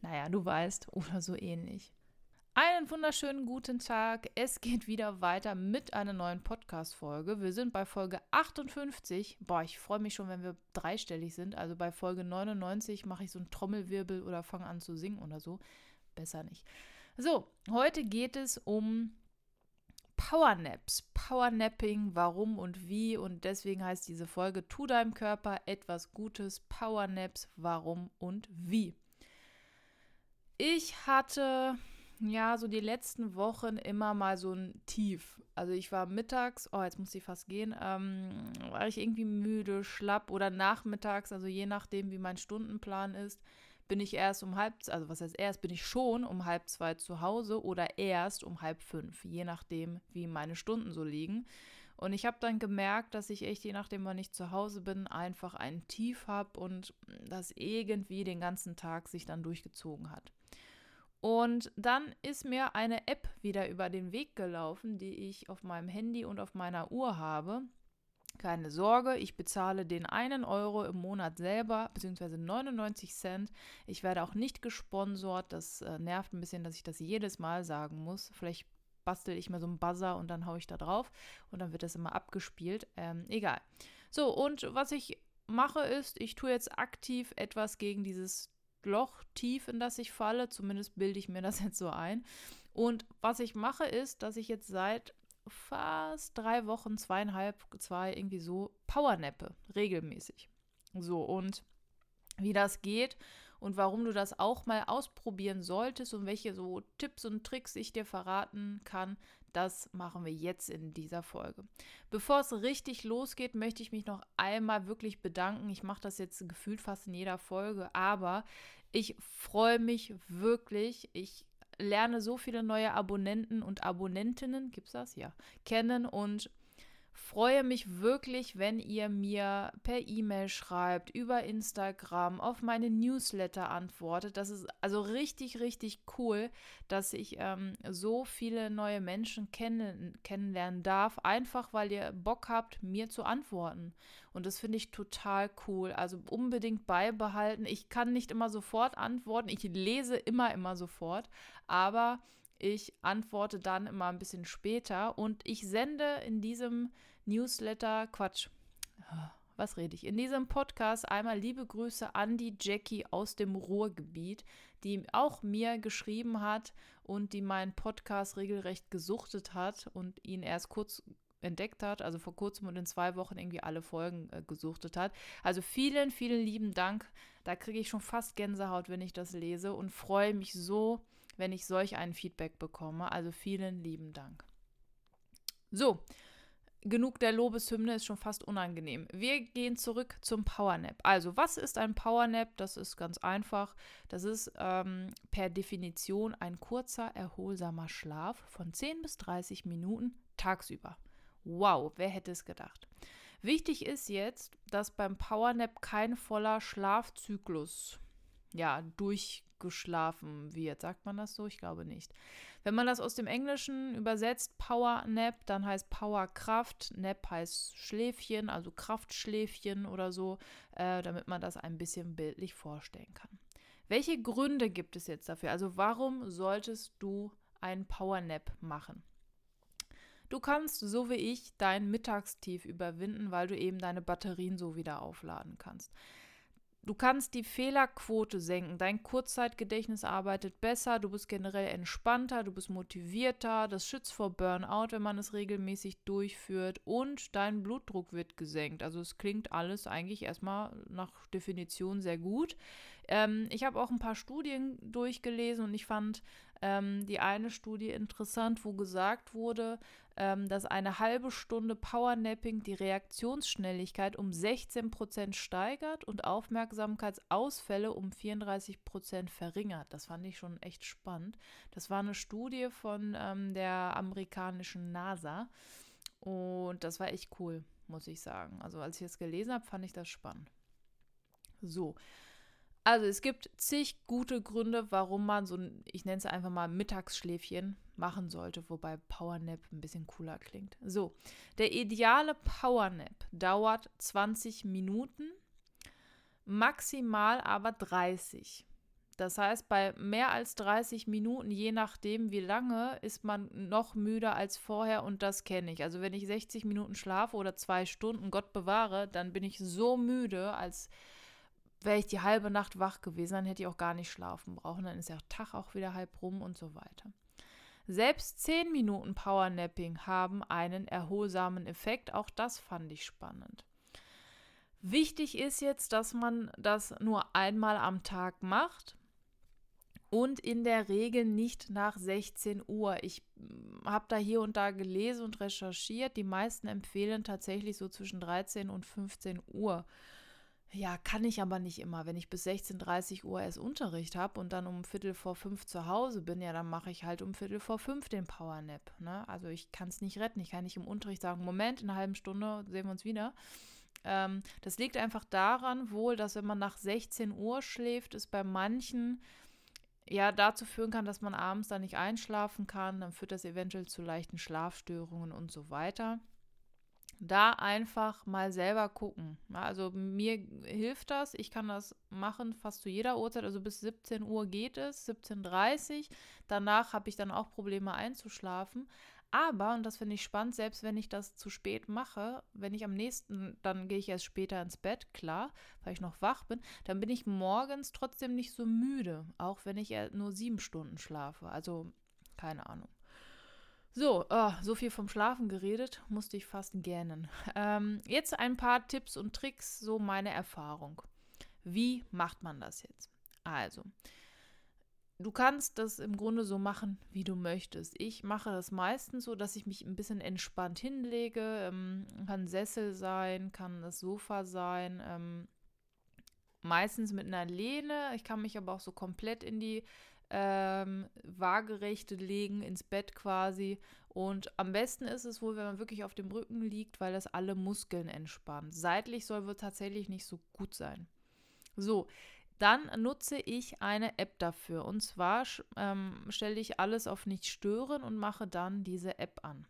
naja, du weißt, oder so ähnlich. Einen wunderschönen guten Tag. Es geht wieder weiter mit einer neuen Podcast-Folge. Wir sind bei Folge 58. Boah, ich freue mich schon, wenn wir dreistellig sind. Also bei Folge 99 mache ich so einen Trommelwirbel oder fange an zu singen oder so. Besser nicht. So, heute geht es um Powernaps. Powernapping, warum und wie. Und deswegen heißt diese Folge Tu deinem Körper etwas Gutes. Powernaps, warum und wie. Ich hatte ja so die letzten Wochen immer mal so ein Tief. Also ich war mittags, oh, jetzt muss ich fast gehen, ähm, war ich irgendwie müde, schlapp oder nachmittags, also je nachdem, wie mein Stundenplan ist, bin ich erst um halb, also was heißt erst, bin ich schon um halb zwei zu Hause oder erst um halb fünf, je nachdem, wie meine Stunden so liegen. Und ich habe dann gemerkt, dass ich echt, je nachdem, wann ich zu Hause bin, einfach ein Tief habe und das irgendwie den ganzen Tag sich dann durchgezogen hat. Und dann ist mir eine App wieder über den Weg gelaufen, die ich auf meinem Handy und auf meiner Uhr habe. Keine Sorge, ich bezahle den einen Euro im Monat selber, beziehungsweise 99 Cent. Ich werde auch nicht gesponsert. Das äh, nervt ein bisschen, dass ich das jedes Mal sagen muss. Vielleicht bastel ich mir so einen Buzzer und dann haue ich da drauf und dann wird das immer abgespielt. Ähm, egal. So, und was ich mache ist, ich tue jetzt aktiv etwas gegen dieses Loch tief, in das ich falle. Zumindest bilde ich mir das jetzt so ein. Und was ich mache, ist, dass ich jetzt seit fast drei Wochen, zweieinhalb, zwei, irgendwie so Powernappe, regelmäßig. So, und wie das geht und warum du das auch mal ausprobieren solltest und welche so Tipps und Tricks ich dir verraten kann, das machen wir jetzt in dieser Folge. Bevor es richtig losgeht, möchte ich mich noch einmal wirklich bedanken. Ich mache das jetzt gefühlt fast in jeder Folge, aber ich freue mich wirklich. Ich lerne so viele neue Abonnenten und Abonnentinnen, gibt es das? Ja, kennen und freue mich wirklich, wenn ihr mir per E-Mail schreibt, über Instagram, auf meine Newsletter antwortet. Das ist also richtig, richtig cool, dass ich ähm, so viele neue Menschen kennen, kennenlernen darf, einfach weil ihr Bock habt, mir zu antworten. Und das finde ich total cool. Also unbedingt beibehalten. Ich kann nicht immer sofort antworten. Ich lese immer, immer sofort. Aber ich antworte dann immer ein bisschen später und ich sende in diesem Newsletter, Quatsch, was rede ich? In diesem Podcast einmal liebe Grüße an die Jackie aus dem Ruhrgebiet, die auch mir geschrieben hat und die meinen Podcast regelrecht gesuchtet hat und ihn erst kurz entdeckt hat, also vor kurzem und in zwei Wochen irgendwie alle Folgen äh, gesuchtet hat. Also vielen, vielen lieben Dank. Da kriege ich schon fast Gänsehaut, wenn ich das lese und freue mich so, wenn ich solch ein Feedback bekomme. Also vielen lieben Dank. So, genug der Lobeshymne ist schon fast unangenehm. Wir gehen zurück zum Powernap. Also, was ist ein Powernap? Das ist ganz einfach. Das ist ähm, per Definition ein kurzer, erholsamer Schlaf von 10 bis 30 Minuten tagsüber. Wow, wer hätte es gedacht? Wichtig ist jetzt, dass beim Powernap kein voller Schlafzyklus ja, durchgeschlafen wird. Sagt man das so? Ich glaube nicht. Wenn man das aus dem Englischen übersetzt, Power Nap, dann heißt Power Kraft, Nap heißt Schläfchen, also Kraftschläfchen oder so, äh, damit man das ein bisschen bildlich vorstellen kann. Welche Gründe gibt es jetzt dafür? Also warum solltest du einen Power Nap machen? Du kannst, so wie ich, dein Mittagstief überwinden, weil du eben deine Batterien so wieder aufladen kannst. Du kannst die Fehlerquote senken. Dein Kurzzeitgedächtnis arbeitet besser, du bist generell entspannter, du bist motivierter. Das schützt vor Burnout, wenn man es regelmäßig durchführt. Und dein Blutdruck wird gesenkt. Also es klingt alles eigentlich erstmal nach Definition sehr gut. Ähm, ich habe auch ein paar Studien durchgelesen und ich fand ähm, die eine Studie interessant, wo gesagt wurde, ähm, dass eine halbe Stunde Powernapping die Reaktionsschnelligkeit um 16% steigert und Aufmerksamkeitsausfälle um 34% verringert. Das fand ich schon echt spannend. Das war eine Studie von ähm, der amerikanischen NASA und das war echt cool, muss ich sagen. Also als ich es gelesen habe, fand ich das spannend. So, also es gibt zig gute Gründe, warum man so ein, ich nenne es einfach mal Mittagsschläfchen machen sollte, wobei Powernap ein bisschen cooler klingt. So, der ideale Powernap dauert 20 Minuten, maximal aber 30. Das heißt, bei mehr als 30 Minuten, je nachdem wie lange, ist man noch müder als vorher und das kenne ich. Also wenn ich 60 Minuten schlafe oder zwei Stunden, Gott bewahre, dann bin ich so müde, als wäre ich die halbe Nacht wach gewesen, dann hätte ich auch gar nicht schlafen brauchen. Dann ist der Tag auch wieder halb rum und so weiter. Selbst 10 Minuten Powernapping haben einen erholsamen Effekt. Auch das fand ich spannend. Wichtig ist jetzt, dass man das nur einmal am Tag macht und in der Regel nicht nach 16 Uhr. Ich hm, habe da hier und da gelesen und recherchiert. Die meisten empfehlen tatsächlich so zwischen 13 und 15 Uhr. Ja, kann ich aber nicht immer. Wenn ich bis 16.30 Uhr erst Unterricht habe und dann um Viertel vor fünf zu Hause bin, ja, dann mache ich halt um Viertel vor fünf den Powernap. Ne? Also ich kann es nicht retten. Ich kann nicht im Unterricht sagen, Moment, in einer halben Stunde sehen wir uns wieder. Ähm, das liegt einfach daran wohl, dass wenn man nach 16 Uhr schläft, es bei manchen ja dazu führen kann, dass man abends dann nicht einschlafen kann. Dann führt das eventuell zu leichten Schlafstörungen und so weiter da einfach mal selber gucken. Also mir hilft das. Ich kann das machen fast zu jeder Uhrzeit. Also bis 17 Uhr geht es, 17.30 Uhr. Danach habe ich dann auch Probleme einzuschlafen. Aber, und das finde ich spannend, selbst wenn ich das zu spät mache, wenn ich am nächsten, dann gehe ich erst später ins Bett, klar, weil ich noch wach bin, dann bin ich morgens trotzdem nicht so müde, auch wenn ich nur sieben Stunden schlafe. Also, keine Ahnung. So, oh, so viel vom Schlafen geredet, musste ich fast gähnen. Ähm, jetzt ein paar Tipps und Tricks, so meine Erfahrung. Wie macht man das jetzt? Also, du kannst das im Grunde so machen, wie du möchtest. Ich mache das meistens so, dass ich mich ein bisschen entspannt hinlege. Ähm, kann Sessel sein, kann das Sofa sein. Ähm, meistens mit einer Lehne. Ich kann mich aber auch so komplett in die ähm, waagerecht legen, ins Bett quasi. Und am besten ist es wohl, wenn man wirklich auf dem Rücken liegt, weil das alle Muskeln entspannt. Seitlich soll wohl tatsächlich nicht so gut sein. So, dann nutze ich eine App dafür. Und zwar ähm, stelle ich alles auf Nicht stören und mache dann diese App an.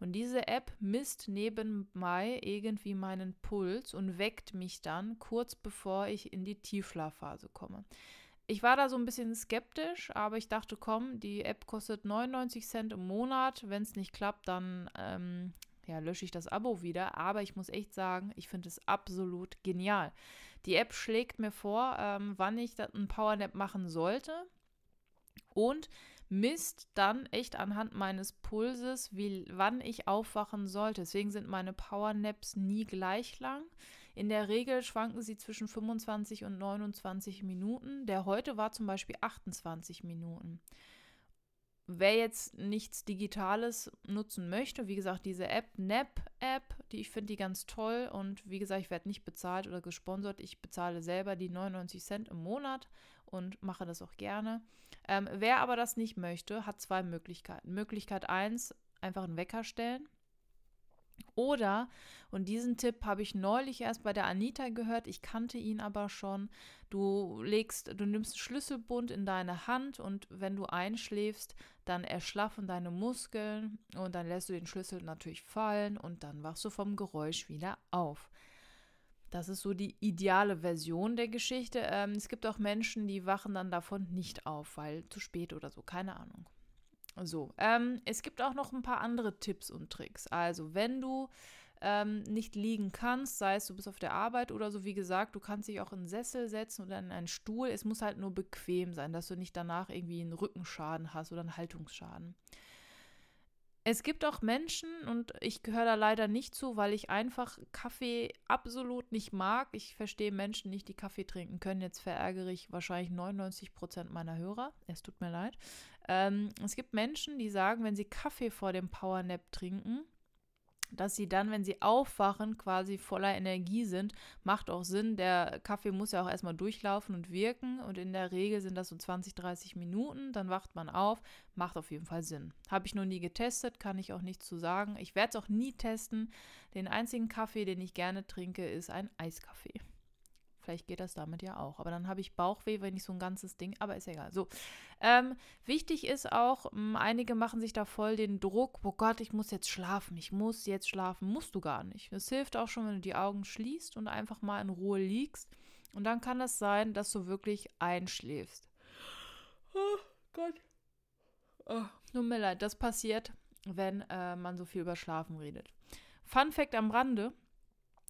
Und diese App misst nebenbei irgendwie meinen Puls und weckt mich dann kurz bevor ich in die Tiefschlafphase komme. Ich war da so ein bisschen skeptisch, aber ich dachte, komm, die App kostet 99 Cent im Monat. Wenn es nicht klappt, dann ähm, ja, lösche ich das Abo wieder. Aber ich muss echt sagen, ich finde es absolut genial. Die App schlägt mir vor, ähm, wann ich einen Powernap machen sollte und misst dann echt anhand meines Pulses, wie, wann ich aufwachen sollte. Deswegen sind meine Powernaps nie gleich lang. In der Regel schwanken sie zwischen 25 und 29 Minuten. Der heute war zum Beispiel 28 Minuten. Wer jetzt nichts Digitales nutzen möchte, wie gesagt, diese App, Nap-App, die ich finde die ganz toll und wie gesagt, ich werde nicht bezahlt oder gesponsert. Ich bezahle selber die 99 Cent im Monat und mache das auch gerne. Ähm, wer aber das nicht möchte, hat zwei Möglichkeiten. Möglichkeit 1, einfach einen Wecker stellen oder, und diesen Tipp habe ich neulich erst bei der Anita gehört, ich kannte ihn aber schon, du legst, du nimmst Schlüsselbund in deine Hand und wenn du einschläfst, dann erschlaffen deine Muskeln und dann lässt du den Schlüssel natürlich fallen und dann wachst du vom Geräusch wieder auf. Das ist so die ideale Version der Geschichte. Ähm, es gibt auch Menschen, die wachen dann davon nicht auf, weil zu spät oder so, keine Ahnung. So, ähm, es gibt auch noch ein paar andere Tipps und Tricks. Also, wenn du ähm, nicht liegen kannst, sei es du bist auf der Arbeit oder so, wie gesagt, du kannst dich auch in einen Sessel setzen oder in einen Stuhl. Es muss halt nur bequem sein, dass du nicht danach irgendwie einen Rückenschaden hast oder einen Haltungsschaden. Es gibt auch Menschen, und ich gehöre da leider nicht zu, weil ich einfach Kaffee absolut nicht mag. Ich verstehe Menschen nicht, die Kaffee trinken können. Jetzt verärgere ich wahrscheinlich 99 Prozent meiner Hörer. Es tut mir leid. Ähm, es gibt Menschen, die sagen, wenn sie Kaffee vor dem Powernap trinken, dass sie dann, wenn sie aufwachen, quasi voller Energie sind. Macht auch Sinn. Der Kaffee muss ja auch erstmal durchlaufen und wirken. Und in der Regel sind das so 20, 30 Minuten. Dann wacht man auf. Macht auf jeden Fall Sinn. Habe ich noch nie getestet, kann ich auch nichts zu sagen. Ich werde es auch nie testen. Den einzigen Kaffee, den ich gerne trinke, ist ein Eiskaffee. Vielleicht geht das damit ja auch. Aber dann habe ich Bauchweh, wenn ich so ein ganzes Ding, aber ist egal. So. Ähm, wichtig ist auch, mh, einige machen sich da voll den Druck, oh Gott, ich muss jetzt schlafen, ich muss jetzt schlafen. Musst du gar nicht. Es hilft auch schon, wenn du die Augen schließt und einfach mal in Ruhe liegst. Und dann kann es sein, dass du wirklich einschläfst. Oh Gott. Oh, nur mir leid, das passiert, wenn äh, man so viel über Schlafen redet. Fun Fact am Rande: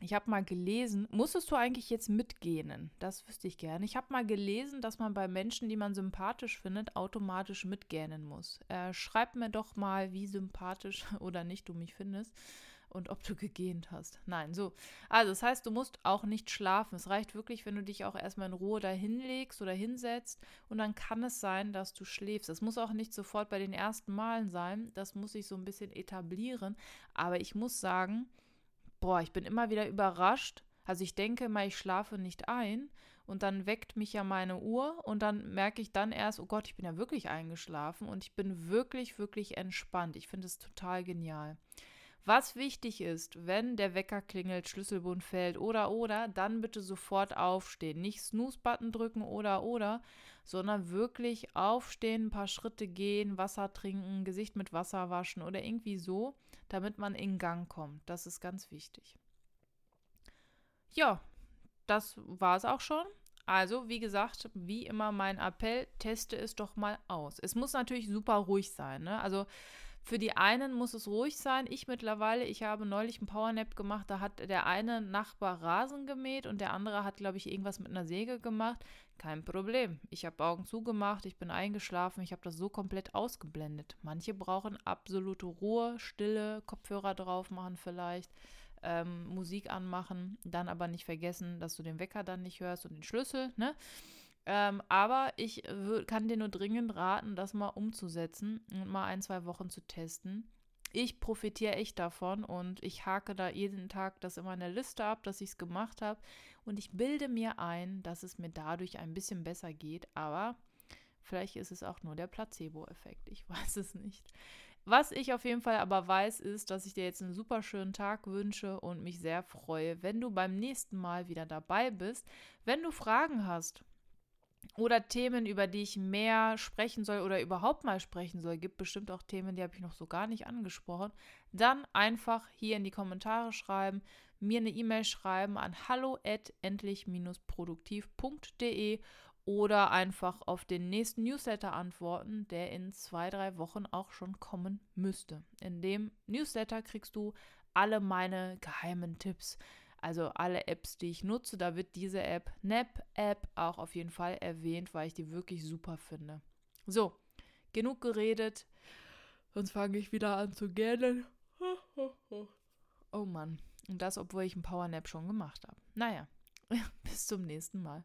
ich habe mal gelesen, musstest du eigentlich jetzt mitgehen? Das wüsste ich gerne. Ich habe mal gelesen, dass man bei Menschen, die man sympathisch findet, automatisch mitgähnen muss. Äh, schreib mir doch mal, wie sympathisch oder nicht du mich findest und ob du gegähnt hast. Nein, so. Also, das heißt, du musst auch nicht schlafen. Es reicht wirklich, wenn du dich auch erstmal in Ruhe da hinlegst oder hinsetzt und dann kann es sein, dass du schläfst. Das muss auch nicht sofort bei den ersten Malen sein. Das muss sich so ein bisschen etablieren. Aber ich muss sagen, boah, ich bin immer wieder überrascht. Also ich denke immer, ich schlafe nicht ein und dann weckt mich ja meine Uhr und dann merke ich dann erst, oh Gott, ich bin ja wirklich eingeschlafen und ich bin wirklich, wirklich entspannt. Ich finde es total genial. Was wichtig ist, wenn der Wecker klingelt, Schlüsselbund fällt oder oder, dann bitte sofort aufstehen. Nicht Snooze-Button drücken oder oder, sondern wirklich aufstehen, ein paar Schritte gehen, Wasser trinken, Gesicht mit Wasser waschen oder irgendwie so, damit man in Gang kommt. Das ist ganz wichtig. Ja, das war es auch schon. Also, wie gesagt, wie immer mein Appell, teste es doch mal aus. Es muss natürlich super ruhig sein. Ne? Also, für die einen muss es ruhig sein. Ich mittlerweile, ich habe neulich einen Powernap gemacht, da hat der eine Nachbar Rasen gemäht und der andere hat, glaube ich, irgendwas mit einer Säge gemacht. Kein Problem. Ich habe Augen zugemacht, ich bin eingeschlafen, ich habe das so komplett ausgeblendet. Manche brauchen absolute Ruhe, Stille, Kopfhörer drauf machen vielleicht, ähm, Musik anmachen, dann aber nicht vergessen, dass du den Wecker dann nicht hörst und den Schlüssel, ne? Ähm, aber ich kann dir nur dringend raten, das mal umzusetzen und mal ein, zwei Wochen zu testen. Ich profitiere echt davon und ich hake da jeden Tag das in meiner Liste ab, dass ich es gemacht habe. Und ich bilde mir ein, dass es mir dadurch ein bisschen besser geht. Aber vielleicht ist es auch nur der Placebo-Effekt. Ich weiß es nicht. Was ich auf jeden Fall aber weiß, ist, dass ich dir jetzt einen super schönen Tag wünsche und mich sehr freue, wenn du beim nächsten Mal wieder dabei bist. Wenn du Fragen hast, oder Themen, über die ich mehr sprechen soll oder überhaupt mal sprechen soll, gibt bestimmt auch Themen, die habe ich noch so gar nicht angesprochen, dann einfach hier in die Kommentare schreiben, mir eine E-Mail schreiben an hallo@endlich-produktiv.de oder einfach auf den nächsten Newsletter antworten, der in zwei, drei Wochen auch schon kommen müsste. In dem Newsletter kriegst du alle meine geheimen Tipps also alle Apps, die ich nutze, da wird diese App, Nap-App, auch auf jeden Fall erwähnt, weil ich die wirklich super finde. So, genug geredet. Sonst fange ich wieder an zu gähnen. Oh Mann. Und das, obwohl ich einen Powernap schon gemacht habe. Naja, bis zum nächsten Mal.